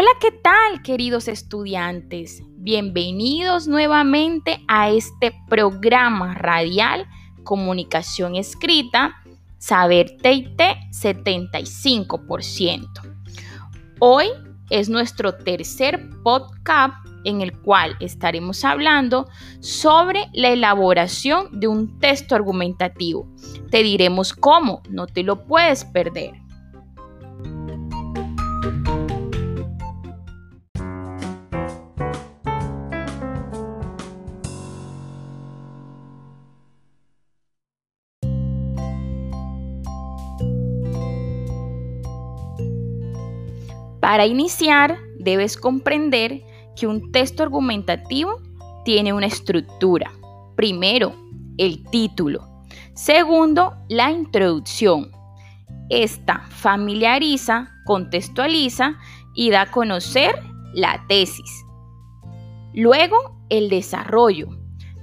Hola, ¿qué tal queridos estudiantes? Bienvenidos nuevamente a este programa radial Comunicación Escrita Saber TIT 75%. Hoy es nuestro tercer podcast en el cual estaremos hablando sobre la elaboración de un texto argumentativo. Te diremos cómo, no te lo puedes perder. Para iniciar, debes comprender que un texto argumentativo tiene una estructura. Primero, el título. Segundo, la introducción. Esta familiariza, contextualiza y da a conocer la tesis. Luego, el desarrollo.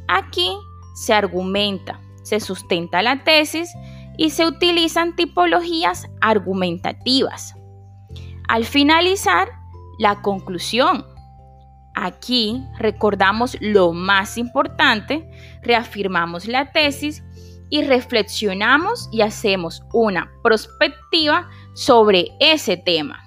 Aquí se argumenta, se sustenta la tesis y se utilizan tipologías argumentativas. Al finalizar, la conclusión. Aquí recordamos lo más importante, reafirmamos la tesis y reflexionamos y hacemos una perspectiva sobre ese tema.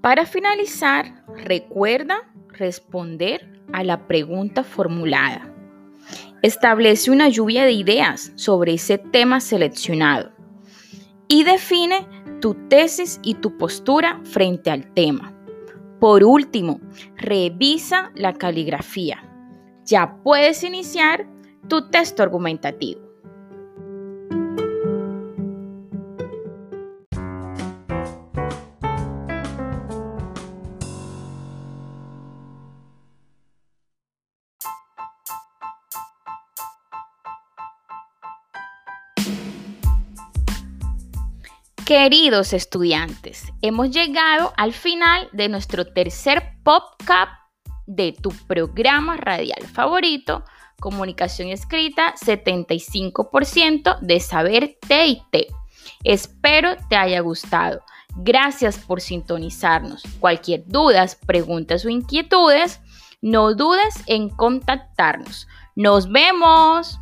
Para finalizar, recuerda responder a la pregunta formulada. Establece una lluvia de ideas sobre ese tema seleccionado y define tu tesis y tu postura frente al tema. Por último, revisa la caligrafía. Ya puedes iniciar tu texto argumentativo. Queridos estudiantes, hemos llegado al final de nuestro tercer podcast de tu programa radial favorito, Comunicación Escrita 75% de Saber TIT. Espero te haya gustado. Gracias por sintonizarnos. Cualquier dudas, preguntas o inquietudes, no dudes en contactarnos. Nos vemos.